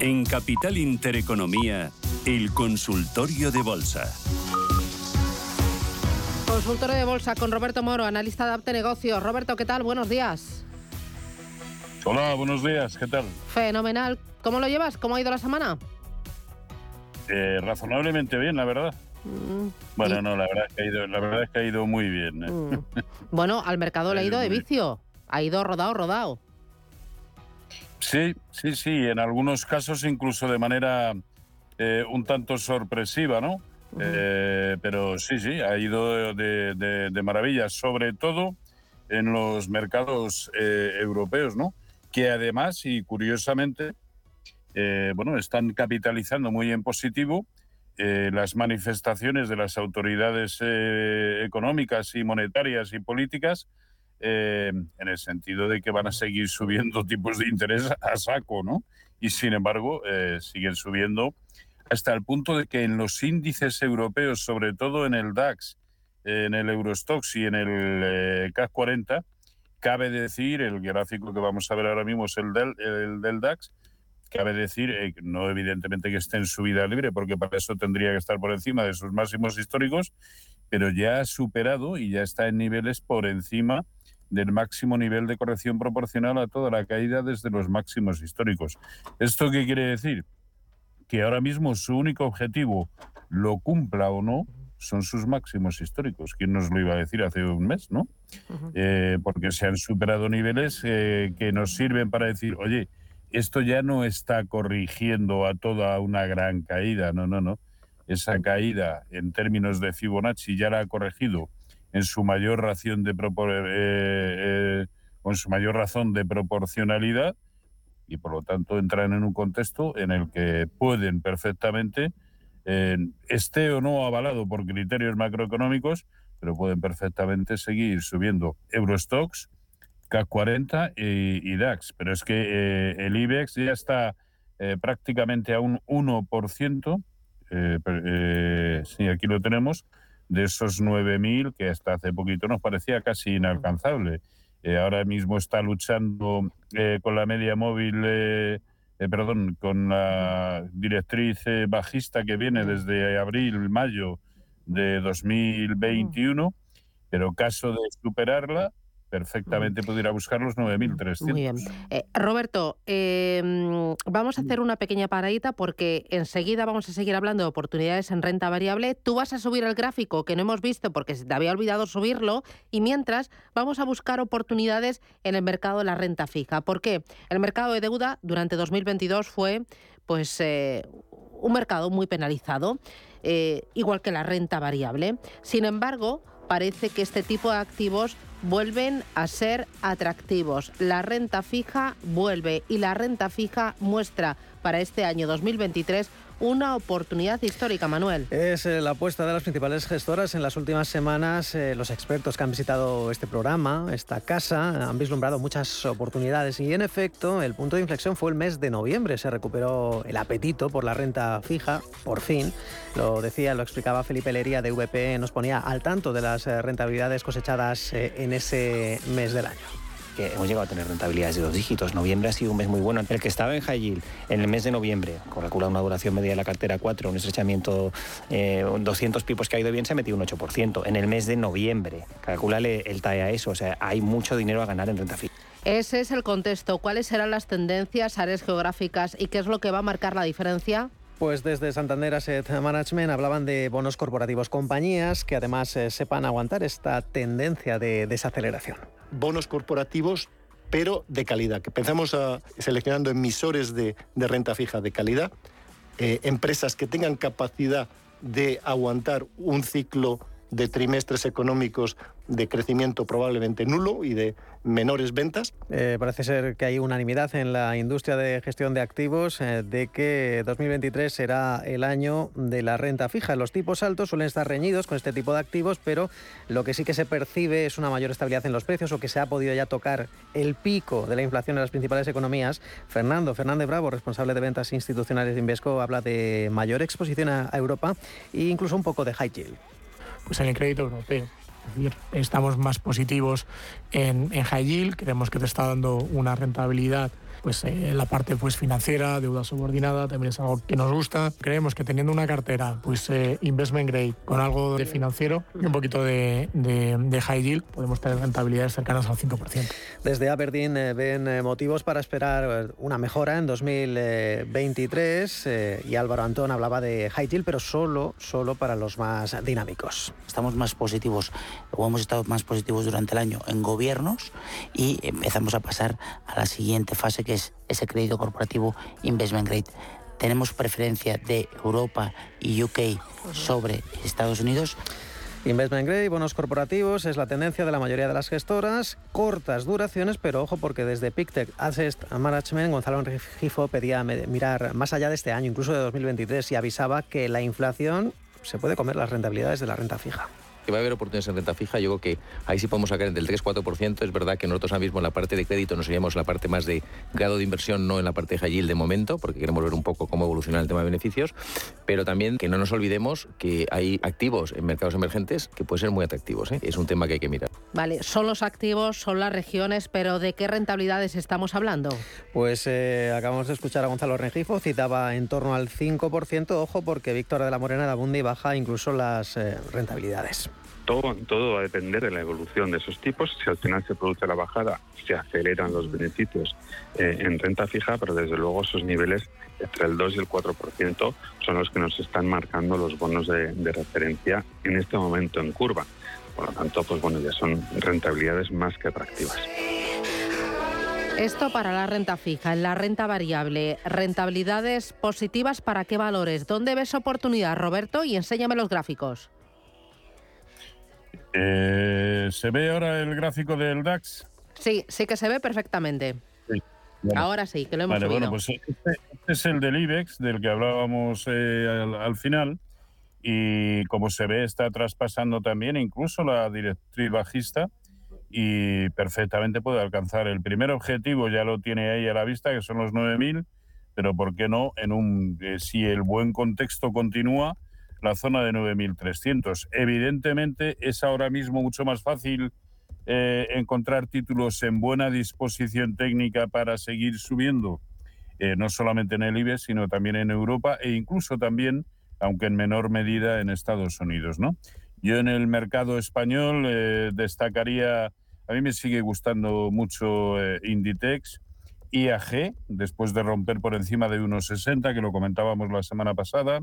[SPEAKER 8] En Capital Intereconomía, el consultorio de bolsa.
[SPEAKER 1] Consultorio de bolsa con Roberto Moro, analista de Apte Negocios. Roberto, ¿qué tal? Buenos días.
[SPEAKER 13] Hola, buenos días, ¿qué tal?
[SPEAKER 1] Fenomenal. ¿Cómo lo llevas? ¿Cómo ha ido la semana?
[SPEAKER 13] Eh, razonablemente bien, la verdad. Mm, bueno, no, la verdad, es que ha ido, la verdad es que ha ido muy bien. ¿eh?
[SPEAKER 1] Mm. Bueno, al mercado le ha ido de vicio. Ha ido rodado, rodado.
[SPEAKER 13] Sí, sí, sí, en algunos casos incluso de manera eh, un tanto sorpresiva, ¿no? eh, pero sí, sí, ha ido de, de, de, maravilla, sobre todo en los mercados eh, europeos, ¿no? Que además y curiosamente, eh, bueno, están capitalizando muy en positivo las manifestaciones de las autoridades económicas y monetarias y políticas eh, en el sentido de que van a seguir subiendo tipos de interés a saco, ¿no? Y sin embargo, eh, siguen subiendo hasta el punto de que en los índices europeos, sobre todo en el DAX, en el Eurostox y en el eh, CAC 40, cabe decir, el gráfico que vamos a ver ahora mismo es el del, el del DAX, cabe decir, eh, no evidentemente que esté en subida libre, porque para eso tendría que estar por encima de sus máximos históricos, pero ya ha superado y ya está en niveles por encima del máximo nivel de corrección proporcional a toda la caída desde los máximos históricos. ¿Esto qué quiere decir? Que ahora mismo su único objetivo, lo cumpla o no, son sus máximos históricos. ¿Quién nos lo iba a decir hace un mes, no? Uh -huh. eh, porque se han superado niveles eh, que nos sirven para decir, oye, esto ya no está corrigiendo a toda una gran caída, no, no, no. Esa caída en términos de Fibonacci ya la ha corregido en su mayor ración de eh, eh, su mayor razón de proporcionalidad y por lo tanto entran en un contexto en el que pueden perfectamente eh, esté o no avalado por criterios macroeconómicos pero pueden perfectamente seguir subiendo Eurostox, CAC 40 y, y DAX. Pero es que eh, el IBEX ya está eh, prácticamente a un 1% sí aquí lo tenemos de esos 9.000 que hasta hace poquito nos parecía casi inalcanzable. Eh, ahora mismo está luchando eh, con la media móvil, eh, perdón, con la directriz bajista que viene desde abril, mayo de 2021, pero caso de superarla, perfectamente pudiera buscar los 9.300.
[SPEAKER 1] Muy bien. Eh, Roberto, eh, vamos a hacer una pequeña paradita porque enseguida vamos a seguir hablando de oportunidades en renta variable. Tú vas a subir el gráfico que no hemos visto porque se te había olvidado subirlo y mientras vamos a buscar oportunidades en el mercado de la renta fija. ¿Por qué? El mercado de deuda durante 2022 fue pues eh, un mercado muy penalizado, igual que la renta variable. Sin embargo, parece que este tipo de activos vuelven a ser atractivos. La renta fija vuelve y la renta fija muestra para este año 2023 una oportunidad histórica, Manuel.
[SPEAKER 15] Es eh, la apuesta de las principales gestoras. En las últimas semanas, eh, los expertos que han visitado este programa, esta casa, han vislumbrado muchas oportunidades. Y en efecto, el punto de inflexión fue el mes de noviembre. Se recuperó el apetito por la renta fija, por fin. Lo decía, lo explicaba Felipe Lería de VP, nos ponía al tanto de las eh, rentabilidades cosechadas en ese mes del año
[SPEAKER 16] que hemos llegado a tener rentabilidades de dos dígitos. Noviembre ha sido un mes muy bueno. El que estaba en high yield en el mes de noviembre, calcula una duración media de la cartera 4, un estrechamiento eh, 200 pipos que ha ido bien, se ha metido un 8%. En el mes de noviembre, calculale el TAE a eso. O sea, hay mucho dinero a ganar en renta fija.
[SPEAKER 1] Ese es el contexto. ¿Cuáles serán las tendencias, áreas geográficas y qué es lo que va a marcar la diferencia?
[SPEAKER 15] Pues desde Santander Asset Management hablaban de bonos corporativos, compañías que además eh, sepan aguantar esta tendencia de desaceleración.
[SPEAKER 17] Bonos corporativos
[SPEAKER 18] pero de calidad, que pensamos a, seleccionando emisores de, de renta fija de calidad, eh, empresas que tengan capacidad de aguantar un ciclo de trimestres económicos de crecimiento probablemente nulo y de menores ventas.
[SPEAKER 15] Eh, parece ser que hay unanimidad en la industria de gestión de activos eh, de que 2023 será el año de la renta fija. Los tipos altos suelen estar reñidos con este tipo de activos, pero lo que sí que se percibe es una mayor estabilidad en los precios o que se ha podido ya tocar el pico de la inflación en las principales economías. Fernando Fernández Bravo, responsable de ventas institucionales de Invesco, habla de mayor exposición a Europa e incluso un poco de high yield
[SPEAKER 19] pues en el crédito europeo. Estamos más positivos en, en high creemos que te está dando una rentabilidad pues eh, la parte pues financiera, deuda subordinada, también es algo que nos gusta. Creemos que teniendo una cartera pues eh, investment grade con algo de financiero y un poquito de, de, high yield, podemos tener rentabilidades cercanas al 5%.
[SPEAKER 15] Desde Aberdeen eh, ven motivos para esperar una mejora en 2023 y Álvaro Antón hablaba de high yield, pero solo, solo para los más dinámicos.
[SPEAKER 20] Estamos más positivos, o hemos estado más positivos durante el año en gobiernos y empezamos a pasar a la siguiente fase que es ese crédito corporativo investment grade. Tenemos preferencia de Europa y UK sobre Estados Unidos.
[SPEAKER 15] Investment grade, bonos corporativos, es la tendencia de la mayoría de las gestoras. Cortas duraciones, pero ojo porque desde PicTech Asset Management, Gonzalo Rengifo pedía mirar más allá de este año, incluso de 2023, y avisaba que la inflación se puede comer las rentabilidades de la renta fija
[SPEAKER 21] que va a haber oportunidades en renta fija. Yo creo que ahí sí podemos sacar del 3-4%. Es verdad que nosotros ahora mismo en la parte de crédito nos iríamos en la parte más de grado de inversión, no en la parte de high yield de momento, porque queremos ver un poco cómo evoluciona el tema de beneficios. Pero también que no nos olvidemos que hay activos en mercados emergentes que pueden ser muy atractivos. ¿eh? Es un tema que hay que mirar.
[SPEAKER 1] Vale, son los activos, son las regiones, pero ¿de qué rentabilidades estamos hablando?
[SPEAKER 15] Pues eh, acabamos de escuchar a Gonzalo Rengifo, citaba en torno al 5%. Ojo, porque Víctor de la Morena de Abundi baja incluso las eh, rentabilidades
[SPEAKER 22] todo, va a depender de la evolución de esos tipos. Si al final se produce la bajada, se aceleran los beneficios eh, en renta fija, pero desde luego esos niveles entre el 2 y el 4% son los que nos están marcando los bonos de, referencia en este momento en curva. Por lo tanto, pues bueno, ya son rentabilidades más que atractivas.
[SPEAKER 1] Esto para la renta fija. En la renta variable, rentabilidades positivas para qué valores. ¿Dónde ves oportunidad, Roberto? Y enséñame los gráficos.
[SPEAKER 13] Eh, ¿Se ve ahora el gráfico del DAX?
[SPEAKER 1] Sí, sí que se ve perfectamente. Ahora sí, que lo hemos vale, Bueno,
[SPEAKER 13] pues este, este, es el del IBEX, del que hablábamos eh, al, final. Y como se ve, está traspasando también incluso la directriz bajista y perfectamente puede alcanzar el primer objetivo, ya lo tiene ahí a la vista, que son los 9.000, pero ¿por qué no? En un, eh, si el buen contexto continúa, la zona de 9.300. Evidentemente es ahora mismo mucho más fácil eh, encontrar títulos en buena disposición técnica para seguir subiendo, eh, no solamente en el IBEX, sino también en Europa e incluso también, aunque en menor medida, en Estados Unidos. ¿no? Yo en el mercado español eh, destacaría, a mí me sigue gustando mucho Inditex, IAG, después de romper por encima de 1,60, que lo comentábamos la semana pasada,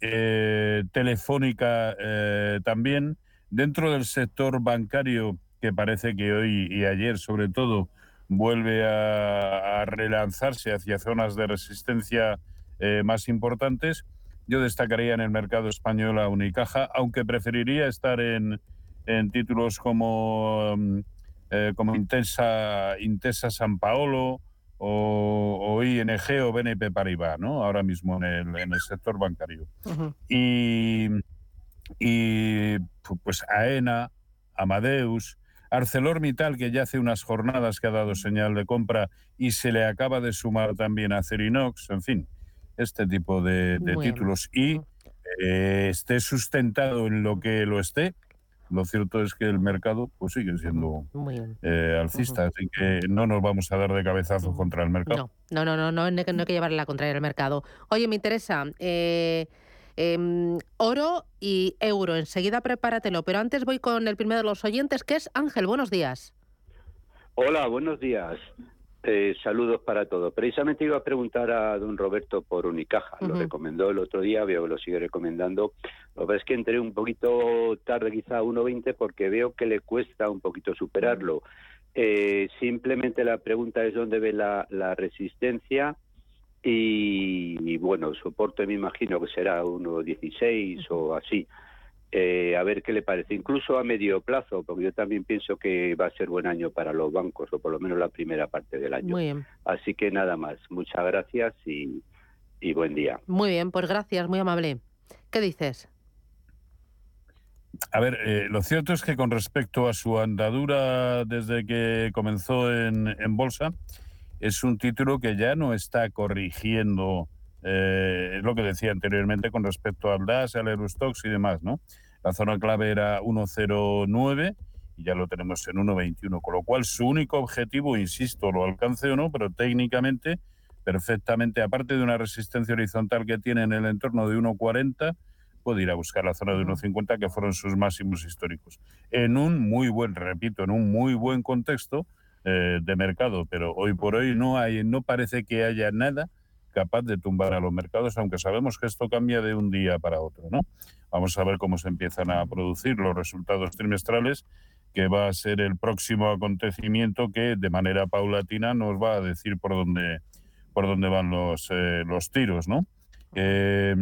[SPEAKER 13] eh, telefónica eh, también. Dentro del sector bancario, que parece que hoy y ayer sobre todo vuelve a, relanzarse hacia zonas de resistencia eh, más importantes, yo destacaría en el mercado español a Unicaja, aunque preferiría estar en, en títulos como, mm, como Intesa, Intesa San Paolo, o, ING o BNP Paribas, ¿no? Ahora mismo en el, en el sector bancario. y, y pues AENA, Amadeus, ArcelorMittal, que ya hace unas jornadas que ha dado señal de compra y se le acaba de sumar también a Cerinox, en fin, este tipo de, títulos. Y eh, esté sustentado en lo que lo esté, lo cierto es que el mercado pues sigue siendo eh, alcista, así que no nos vamos a dar de cabezazo contra el mercado.
[SPEAKER 1] No, no, no, no, no, hay que llevarle la contraria al mercado. Oye, me interesa eh, em, oro y euro. Enseguida prepáratelo, pero antes voy con el primero de los oyentes, que es Ángel. Buenos días.
[SPEAKER 17] Hola, buenos días. Eh, saludos para todos. Precisamente iba a preguntar a don Roberto por Unicaja. Lo recomendó el otro día, veo que lo sigue recomendando. Lo que pasa es que entré un poquito tarde, quizá a 1.20, porque veo que le cuesta un poquito superarlo. Eh, simplemente la pregunta es dónde ve la, la resistencia y, y, bueno, soporte me imagino que será 1.16 o así. Eh, a ver qué le parece, incluso a medio plazo, porque yo también pienso que va a ser buen año para los bancos, o por lo menos la primera parte del año.
[SPEAKER 1] Muy bien.
[SPEAKER 17] Así que nada más, muchas gracias y, y buen día.
[SPEAKER 1] Muy bien, pues gracias, muy amable. ¿Qué dices?
[SPEAKER 13] A ver, eh, lo cierto es que con respecto a su andadura desde que comenzó en, en bolsa, es un título que ya no está corrigiendo eh, es lo que decía anteriormente con respecto al DAS, al Eurostox y demás, ¿no? La zona clave era 1,09 y ya lo tenemos en 1,21, con lo cual su único objetivo, insisto, lo alcance o no, pero técnicamente, perfectamente, aparte de una resistencia horizontal que tiene en el entorno de 1,40, puede ir a buscar la zona de 1,50 que fueron sus máximos históricos. En un muy buen, repito, en un muy buen contexto eh, de mercado, pero hoy por hoy no hay, no parece que haya nada capaz de tumbar a los mercados, aunque sabemos que esto cambia de un día para otro. ¿no? Vamos a ver cómo se empiezan a producir los resultados trimestrales, que va a ser el próximo acontecimiento que de manera paulatina nos va a decir por dónde, por dónde van los, eh, los tiros. ¿no? Eh,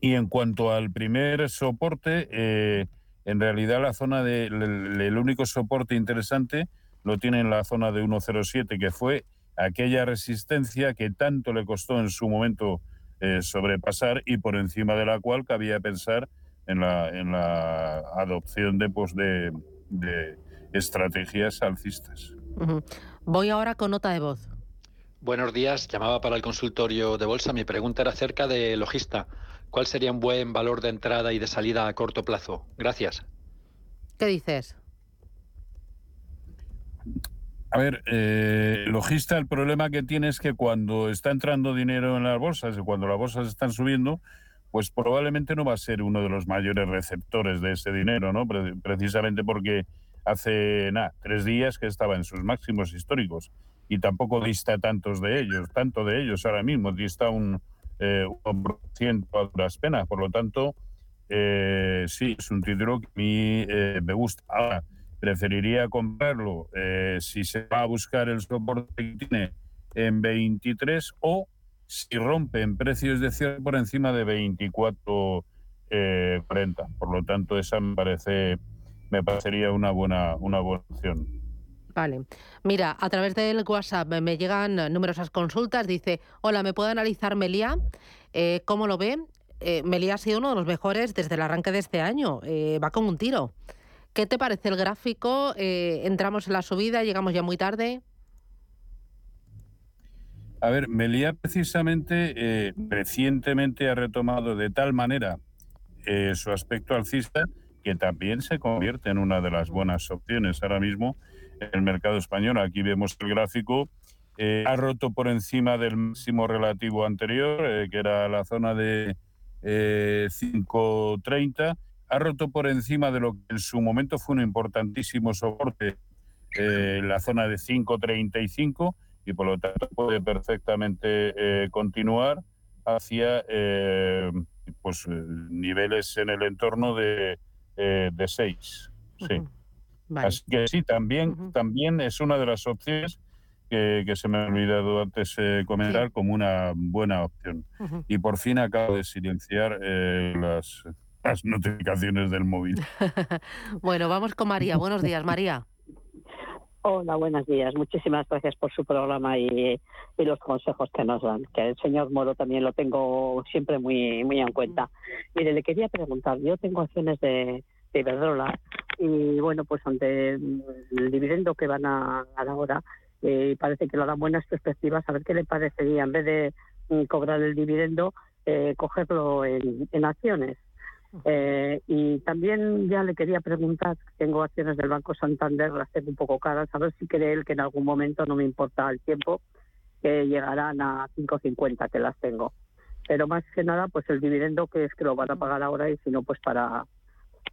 [SPEAKER 13] y en cuanto al primer soporte, eh, en realidad la zona de el, el único soporte interesante lo tiene en la zona de 107, que fue aquella resistencia que tanto le costó en su momento eh, sobrepasar y por encima de la cual cabía pensar en la, en la adopción de, pues, de, de estrategias alcistas.
[SPEAKER 1] Uh -huh. Voy ahora con nota de voz.
[SPEAKER 23] Buenos días, llamaba para el consultorio de bolsa. Mi pregunta era acerca de Logista. ¿Cuál sería un buen valor de entrada y de salida a corto plazo? Gracias.
[SPEAKER 1] ¿Qué dices?
[SPEAKER 13] A ver, eh, logista, el problema que tiene es que cuando está entrando dinero en las bolsas y cuando las bolsas están subiendo, pues probablemente no va a ser uno de los mayores receptores de ese dinero, ¿no? Pre precisamente porque hace nada, tres días que estaba en sus máximos históricos y tampoco dista tantos de ellos, tanto de ellos ahora mismo, dista un eh, 1% a duras penas. Por lo tanto, eh, sí, es un título que a mí eh, me gusta. Ahora, preferiría comprarlo eh, si se va a buscar el soporte que tiene en 23 o si rompe en precios de cierre por encima de 24 eh, 40. Por lo tanto, esa me parece me parecería una buena una buena opción.
[SPEAKER 1] Vale. Mira, a través del WhatsApp me llegan numerosas consultas. Dice, hola, ¿me puede analizar Melia? Eh, ¿Cómo lo ve? Eh, Melia ha sido uno de los mejores desde el arranque de este año. Eh, va con un tiro. ¿Qué te parece el gráfico? Eh, ¿Entramos en la subida? ¿Llegamos ya muy tarde?
[SPEAKER 13] A ver, Melia precisamente eh, recientemente ha retomado de tal manera eh, su aspecto alcista que también se convierte en una de las buenas opciones ahora mismo en el mercado español. Aquí vemos el gráfico. Ha roto por encima del máximo relativo anterior, que era la zona de 5.30. Ha roto por encima de lo que en su momento fue un importantísimo soporte, la zona de 5.35 y por lo tanto puede perfectamente eh, continuar hacia eh, pues niveles en el entorno de, eh, de 6. Sí. Uh -huh. vale. Así que sí, también, uh -huh. también es una de las opciones que, que se me ha olvidado antes eh, comentar sí. como una buena opción. Uh -huh. Y por fin acabo de silenciar eh, las, las notificaciones del móvil.
[SPEAKER 1] bueno, vamos con María. Buenos días, María.
[SPEAKER 24] Hola, buenos días. Muchísimas gracias por su programa y, y, los consejos que nos dan. Que el señor Moro también lo tengo siempre muy muy en cuenta. Mire, le quería preguntar, yo tengo acciones de, de Iberdrola y bueno, pues ante el dividendo que van a dar ahora, eh, parece que lo dan buenas perspectivas. A ver qué le parecería, en vez de mm, cobrar el dividendo, eh, cogerlo en, en acciones. Eh, y también ya le quería preguntar, tengo acciones del Banco Santander, las tengo un poco caras, a ver si cree él que en algún momento, no me importa el tiempo, que llegarán a 5.50 que las tengo. Pero más que nada, pues el dividendo que es que lo van a pagar ahora y si no, pues para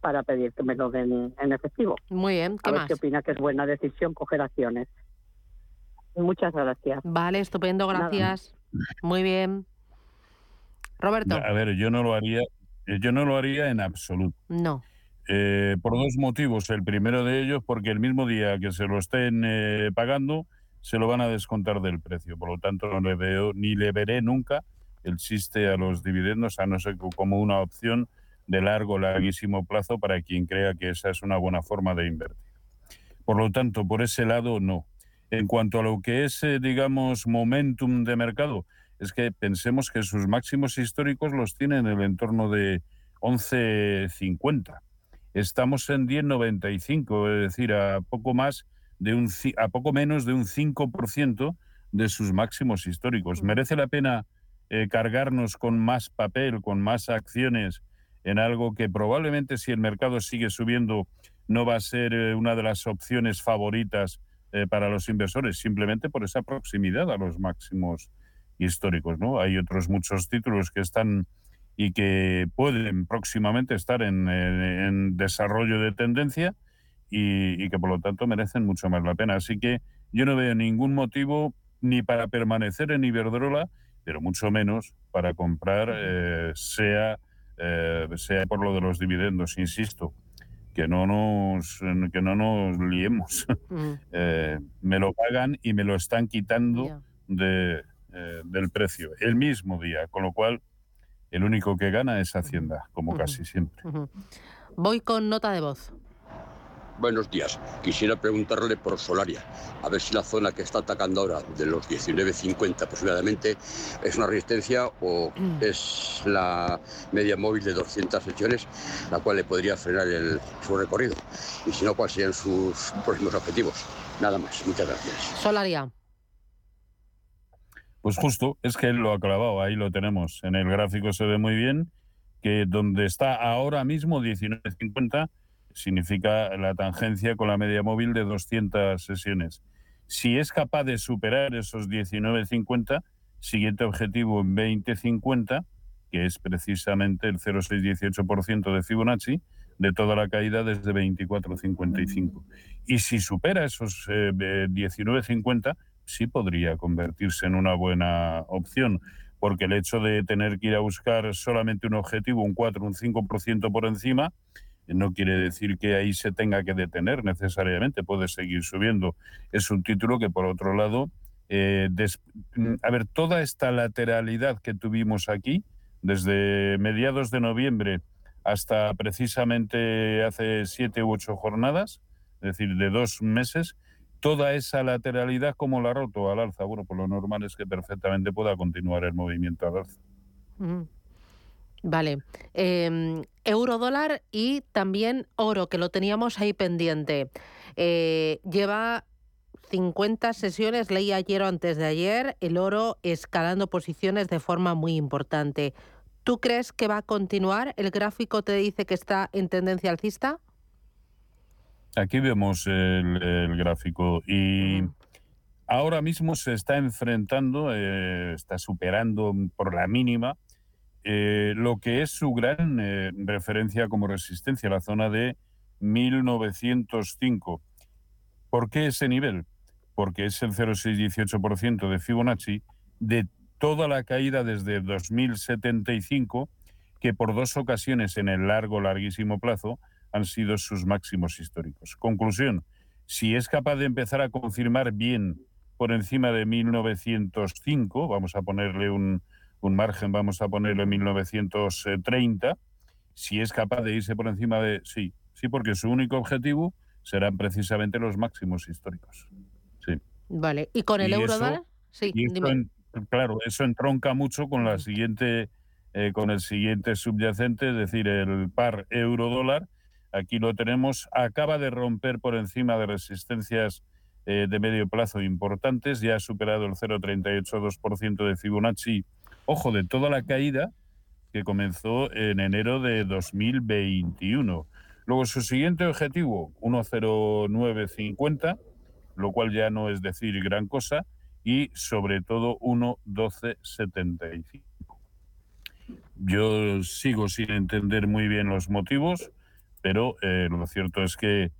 [SPEAKER 24] para pedir que me lo den en efectivo.
[SPEAKER 1] Muy bien, ¿qué
[SPEAKER 24] a ver
[SPEAKER 1] más?
[SPEAKER 24] qué opina que es buena decisión coger acciones. Muchas gracias.
[SPEAKER 1] Vale, estupendo, gracias. Nada. Muy bien. Roberto.
[SPEAKER 13] A ver, yo no lo haría, yo no lo haría en absoluto.
[SPEAKER 1] No.
[SPEAKER 13] Eh, por dos motivos. El primero de ellos, porque el mismo día que se lo estén eh, pagando, se lo van a descontar del precio. Por lo tanto, no le veo ni le veré nunca el chiste a los dividendos, a no ser como una opción de largo, larguísimo plazo para quien crea que esa es una buena forma de invertir. Por lo tanto, por ese lado, no. En cuanto a lo que es, eh, digamos, momentum de mercado, es que pensemos que sus máximos históricos los tienen en el entorno de 11.50. Estamos en 10.95, es decir, a poco más de un a poco menos de un 5% de sus máximos históricos. ¿Merece la pena eh, cargarnos con más papel, con más acciones en algo que probablemente si el mercado sigue subiendo no va a ser eh, una de las opciones favoritas eh, para los inversores, simplemente por esa proximidad a los máximos históricos. ¿no? Hay otros muchos títulos que están y que pueden próximamente estar en, desarrollo de tendencia y, que por lo tanto merecen mucho más la pena. Así que yo no veo ningún motivo ni para permanecer en Iberdrola, pero mucho menos para comprar, eh, sea, eh, sea por lo de los dividendos, insisto que no nos que no nos liemos mm. eh, me lo pagan y me lo están quitando de, del precio el mismo día con lo cual el único que gana es Hacienda, como casi siempre.
[SPEAKER 1] Voy con nota de voz.
[SPEAKER 25] Buenos días. Quisiera preguntarle por Solaria, a ver si la zona que está atacando ahora, de los 19.50 aproximadamente, es una resistencia o mm. es la media móvil de 200 sesiones, la cual le podría frenar el, su recorrido. Y si no, cuáles serían sus próximos objetivos. Nada más. Muchas gracias.
[SPEAKER 1] Solaria.
[SPEAKER 13] Pues justo, es que él lo ha clavado, ahí lo tenemos. En el gráfico se ve muy bien que donde está ahora mismo 19.50 significa la tangencia con la media móvil de 200 sesiones. Si es capaz de superar esos 19.50, siguiente objetivo en 20.50, que es precisamente el 0,618% de Fibonacci, de toda la caída desde 24.55. Y si supera esos 19.50, eh, sí podría convertirse en una buena opción, porque el hecho de tener que ir a buscar solamente un objetivo, un 4, un 5% por encima, no quiere decir que ahí se tenga que detener necesariamente, puede seguir subiendo. Es un título que, por otro lado, eh, a ver, toda esta lateralidad que tuvimos aquí, desde mediados de noviembre hasta precisamente hace siete u ocho jornadas, es decir, de dos meses, toda esa lateralidad como la ha roto al alza. Bueno, por lo normal es que perfectamente pueda continuar el movimiento al alza.
[SPEAKER 1] Vale. Eh, euro dólar y también oro, que lo teníamos ahí pendiente. Eh, lleva 50 sesiones, leí ayer o antes de ayer, el oro escalando posiciones de forma muy importante. ¿Tú crees que va a continuar? ¿El gráfico te dice que está en tendencia alcista?
[SPEAKER 13] Aquí vemos el, gráfico y ahora mismo se está enfrentando, eh, está superando por la mínima eh, lo que es su gran eh, referencia como resistencia, la zona de 1905. ¿Por qué ese nivel? Porque es el 0,618% de Fibonacci de toda la caída desde 2075, que por dos ocasiones en el largo, larguísimo plazo han sido sus máximos históricos. Conclusión, si es capaz de empezar a confirmar bien por encima de 1905, vamos a ponerle un, margen, vamos a ponerle 1930, si es capaz de irse por encima de... Sí, sí, porque su único objetivo serán precisamente los máximos históricos. Sí.
[SPEAKER 1] Vale, ¿y con el euro dólar? Sí,
[SPEAKER 13] claro, eso entronca mucho con la siguiente... Eh, con el siguiente subyacente, es decir, el par euro-dólar, Aquí lo tenemos. Acaba de romper por encima de resistencias eh, de medio plazo importantes. Ya ha superado el 0,382% de Fibonacci. Ojo, de toda la caída que comenzó en enero de 2021. Luego su siguiente objetivo, 1,0950, lo cual ya no es decir gran cosa, y sobre todo 1,1275. Yo sigo sin entender muy bien los motivos pero eh, lo cierto es que,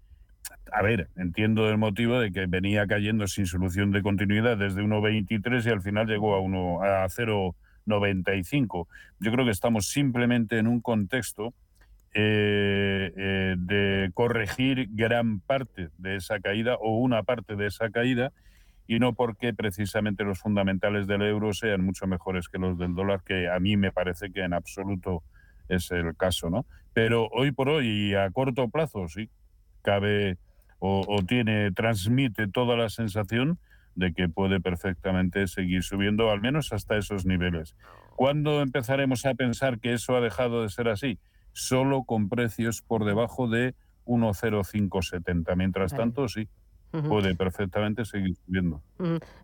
[SPEAKER 13] a ver, entiendo el motivo de que venía cayendo sin solución de continuidad desde 1,23 y al final llegó a, 1, a 0,95. Yo creo que estamos simplemente en un contexto eh, eh, de corregir gran parte de esa caída o una parte de esa caída y no porque precisamente los fundamentales del euro sean mucho mejores que los del dólar, que a mí me parece que en absoluto es el caso, ¿no? Pero hoy por hoy y a corto plazo, sí, cabe o, o tiene, transmite toda la sensación de que puede perfectamente seguir subiendo, al menos hasta esos niveles. ¿Cuándo empezaremos a pensar que eso ha dejado de ser así? Solo con precios por debajo de 1,0570. Mientras
[SPEAKER 1] Vale.
[SPEAKER 13] tanto, sí, puede perfectamente seguir subiendo.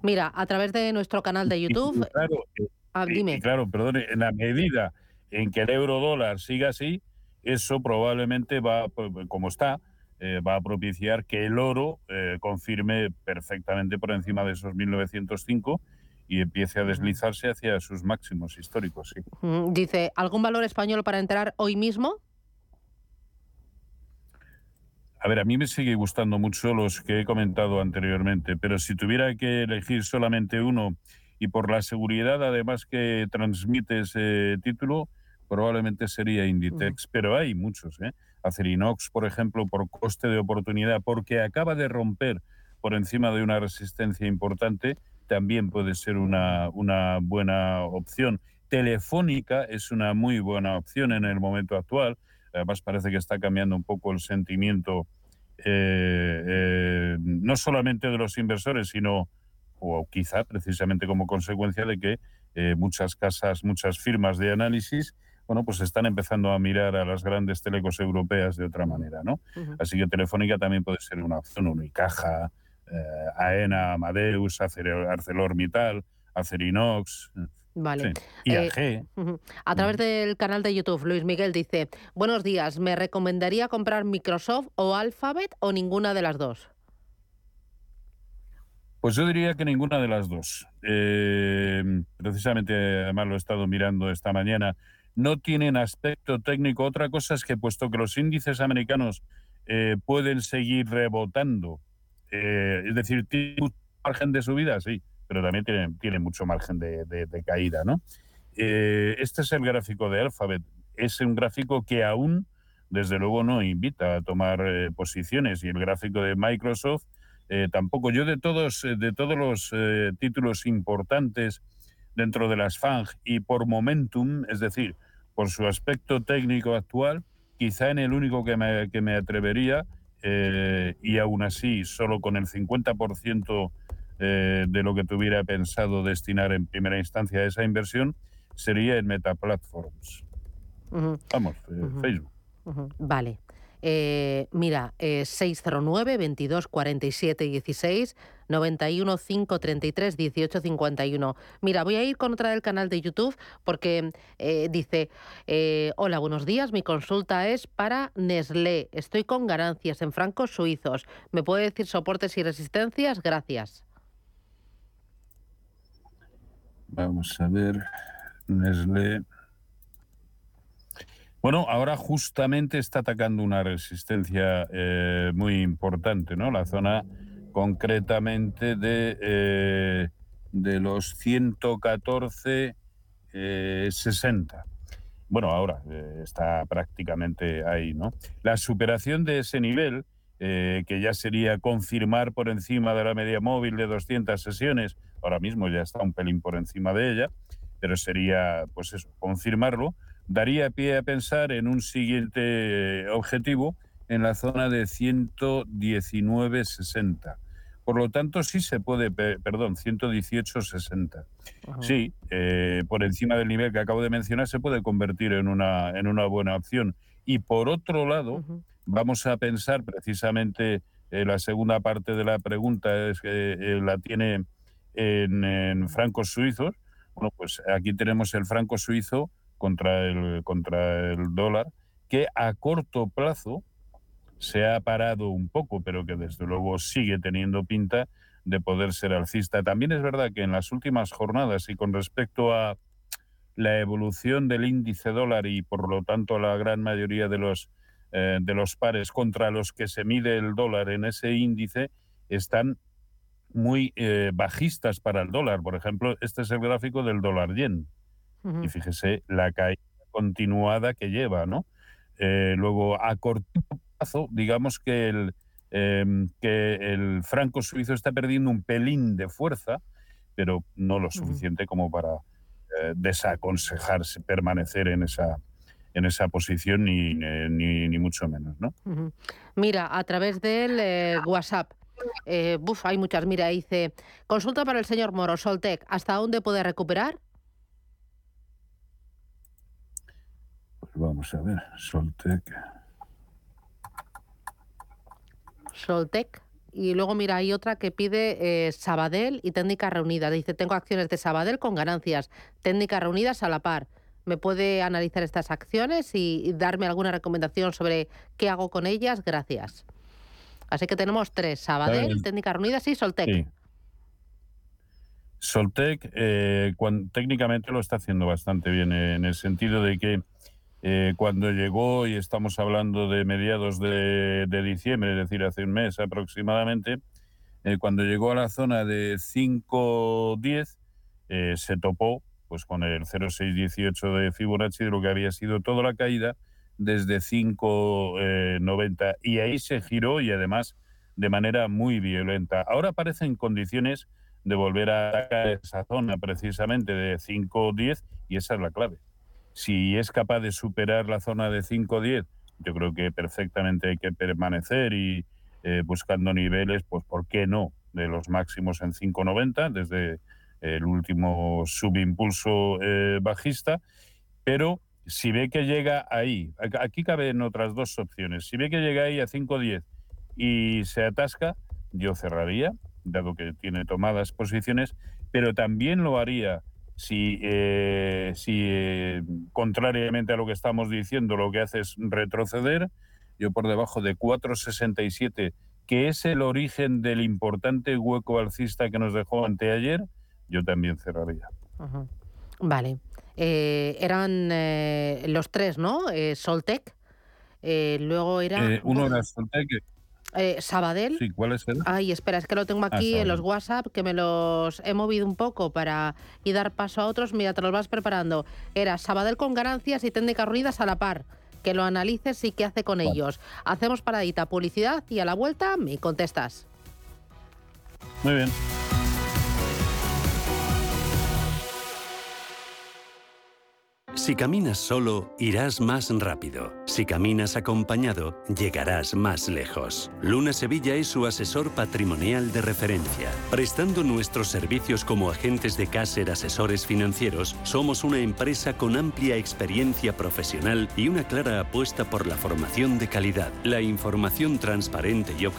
[SPEAKER 1] Mira, a través de nuestro canal de
[SPEAKER 13] y
[SPEAKER 1] YouTube.
[SPEAKER 13] claro, eh,
[SPEAKER 1] Ah,
[SPEAKER 13] y-
[SPEAKER 1] dime.
[SPEAKER 13] y claro, perdone, en la medida en que el euro dólar siga así, eso probablemente va, pues, como está, eh, va a propiciar que el oro eh, confirme perfectamente por encima de esos 1905 y empiece a deslizarse hacia sus máximos históricos. Sí.
[SPEAKER 1] Dice, ¿algún valor español para entrar hoy mismo?
[SPEAKER 13] A ver, a mí me sigue gustando mucho los que he comentado anteriormente, pero si tuviera que elegir solamente uno y por la seguridad además que transmite ese título, probablemente sería Inditex, pero hay muchos, ¿eh? Acerinox, por ejemplo, por coste de oportunidad, porque acaba de romper por encima de una resistencia importante, también puede ser una, una buena opción. Telefónica es una muy buena opción en el momento actual. Además, parece que está cambiando un poco el sentimiento, eh, eh, no solamente de los inversores, sino, o quizá precisamente como consecuencia de que eh, muchas casas, muchas firmas de análisis, bueno, pues están empezando a mirar a las grandes telecos europeas de otra manera, ¿no? Así que Telefónica también puede ser una opción, Unicaja, eh, AENA, Amadeus, ArcelorMittal, Acerinox,
[SPEAKER 1] Vale.
[SPEAKER 13] sí,
[SPEAKER 1] Eh,
[SPEAKER 13] IAG.
[SPEAKER 1] Ujú. A través del canal de YouTube, Luis Miguel dice, buenos días, ¿me recomendaría comprar Microsoft o Alphabet o ninguna de las dos?
[SPEAKER 13] Pues yo diría que ninguna de las dos. Eh, precisamente, además lo he estado mirando esta mañana, no tienen aspecto técnico. Otra cosa es que puesto que los índices americanos eh, pueden seguir rebotando, eh, es decir, tienen mucho margen de subida, sí, pero también tienen, mucho margen de, caída, ¿no? Eh, este es el gráfico de Alphabet. Es un gráfico que aún, desde luego, no invita a tomar posiciones. Y el gráfico de Microsoft tampoco. Yo de todos, de todos los títulos importantes dentro de las FANG y por momentum, es decir, por su aspecto técnico actual, quizá en el único que me, que me atrevería, eh, y aún así solo con el 50% eh, de lo que tuviera pensado destinar en primera instancia a esa inversión, sería en Meta Platforms.
[SPEAKER 1] Ujú,
[SPEAKER 13] Vamos, eh. Facebook.
[SPEAKER 1] Vale. Eh, mira, eh, 609 22 47 16 91 533 18 51. Mira, voy a ir con otra del canal de YouTube porque eh, dice: eh, Hola, buenos días. Mi consulta es para Nestlé. Estoy con ganancias en francos suizos. ¿Me puede decir soportes y resistencias? Gracias.
[SPEAKER 13] Vamos a ver. Nestlé. Bueno, ahora justamente está atacando una resistencia eh, muy importante, ¿no? La zona concretamente de, eh, de los 114, eh, 60. Bueno, ahora eh, está prácticamente ahí, ¿no? La superación de ese nivel, eh, que ya sería confirmar por encima de la media móvil de 200 sesiones, ahora mismo ya está un pelín por encima de ella, pero sería, pues eso, confirmarlo, daría pie a pensar en un siguiente objetivo en la zona de 119.60. Por lo tanto, sí se puede, pe- perdón, 118.60. Sí, eh, por encima del nivel que acabo de mencionar se puede convertir en una, en una buena opción. Y por otro lado, vamos a pensar precisamente eh, la segunda parte de la pregunta es que eh, la tiene en, en francos suizos. Bueno, pues aquí tenemos el franco suizo contra el, contra el dólar, que a corto plazo se ha parado un poco, pero que desde luego sigue teniendo pinta de poder ser alcista. También es verdad que en las últimas jornadas y con respecto a la evolución del índice dólar y por lo tanto la gran mayoría de los, eh, de los pares contra los que se mide el dólar en ese índice están muy eh, bajistas para el dólar. Por ejemplo, este es el gráfico del dólar yen. Y fíjese la caída continuada que lleva, ¿no? Eh, luego, a corto plazo, digamos que el, em, que el franco suizo está perdiendo un pelín de fuerza, pero no lo suficiente como para eh, desaconsejarse permanecer en esa, en esa posición ni, ni, ni mucho menos. ¿no?
[SPEAKER 1] Mira, a través del eh, WhatsApp, eh, buf, hay muchas. Mira, dice, consulta para el señor Moro, Soltec, ¿hasta dónde puede recuperar?
[SPEAKER 13] Vamos a ver, Soltec.
[SPEAKER 1] Soltec. Y luego, mira, hay otra que pide eh, Sabadell y técnicas reunidas. Dice, tengo acciones de Sabadell con ganancias, técnicas reunidas a la par. ¿Me puede analizar estas acciones y, y darme alguna recomendación sobre qué hago con ellas? Gracias. Así que tenemos tres, Sabadell, técnicas reunidas y Soltec.
[SPEAKER 13] Sí. Soltec eh, técnicamente lo está haciendo bastante bien, eh, en el sentido de que eh, cuando llegó, y estamos hablando de mediados de, diciembre, es decir, hace un mes aproximadamente, eh, cuando llegó a la zona de 5.10, eh, se topó pues con el 0,618 de Fibonacci de lo que había sido toda la caída desde 5,90 y ahí se giró y además de manera muy violenta. Ahora parece en condiciones de volver a atacar esa zona precisamente de 5,10 y esa es la clave. Si es capaz de superar la zona de 5,10, yo creo que perfectamente hay que permanecer y eh, buscando niveles, pues ¿por qué no? De los máximos en 5,90 desde el último subimpulso eh, bajista, pero si ve que llega ahí, aquí caben otras dos opciones, si ve que llega ahí a 5,10 y se atasca, yo cerraría, dado que tiene tomadas posiciones, pero también lo haría si, eh, si eh, contrariamente a lo que estamos diciendo, lo que hace es retroceder, yo por debajo de 4,67, que es el origen del importante hueco alcista que nos dejó anteayer, yo también cerraría.
[SPEAKER 1] Vale. Eh, eran eh, los tres, ¿no? Eh, Soltec. eh, luego era
[SPEAKER 13] uno era Soltec,
[SPEAKER 1] eh, Sabadell.
[SPEAKER 13] sí, ¿cuál es el?
[SPEAKER 1] Ay, espera, es que lo tengo
[SPEAKER 13] Ah,
[SPEAKER 1] aquí en los. WhatsApp, que me los he movido un poco para y dar paso a otros. Mira, te los vas preparando. Era Sabadell con ganancias y técnicas ruidas a la par. Que lo analices y qué hace con ellos. Hacemos paradita, publicidad y a la vuelta me contestas.
[SPEAKER 13] Muy bien.
[SPEAKER 8] Si caminas solo, irás más rápido. Si caminas acompañado, llegarás más lejos. Luna Sevilla es su asesor patrimonial de referencia. Prestando nuestros servicios como agentes de Caser Asesores Financieros, somos una empresa con amplia experiencia profesional y una clara apuesta por la formación de calidad, la información transparente y objetiva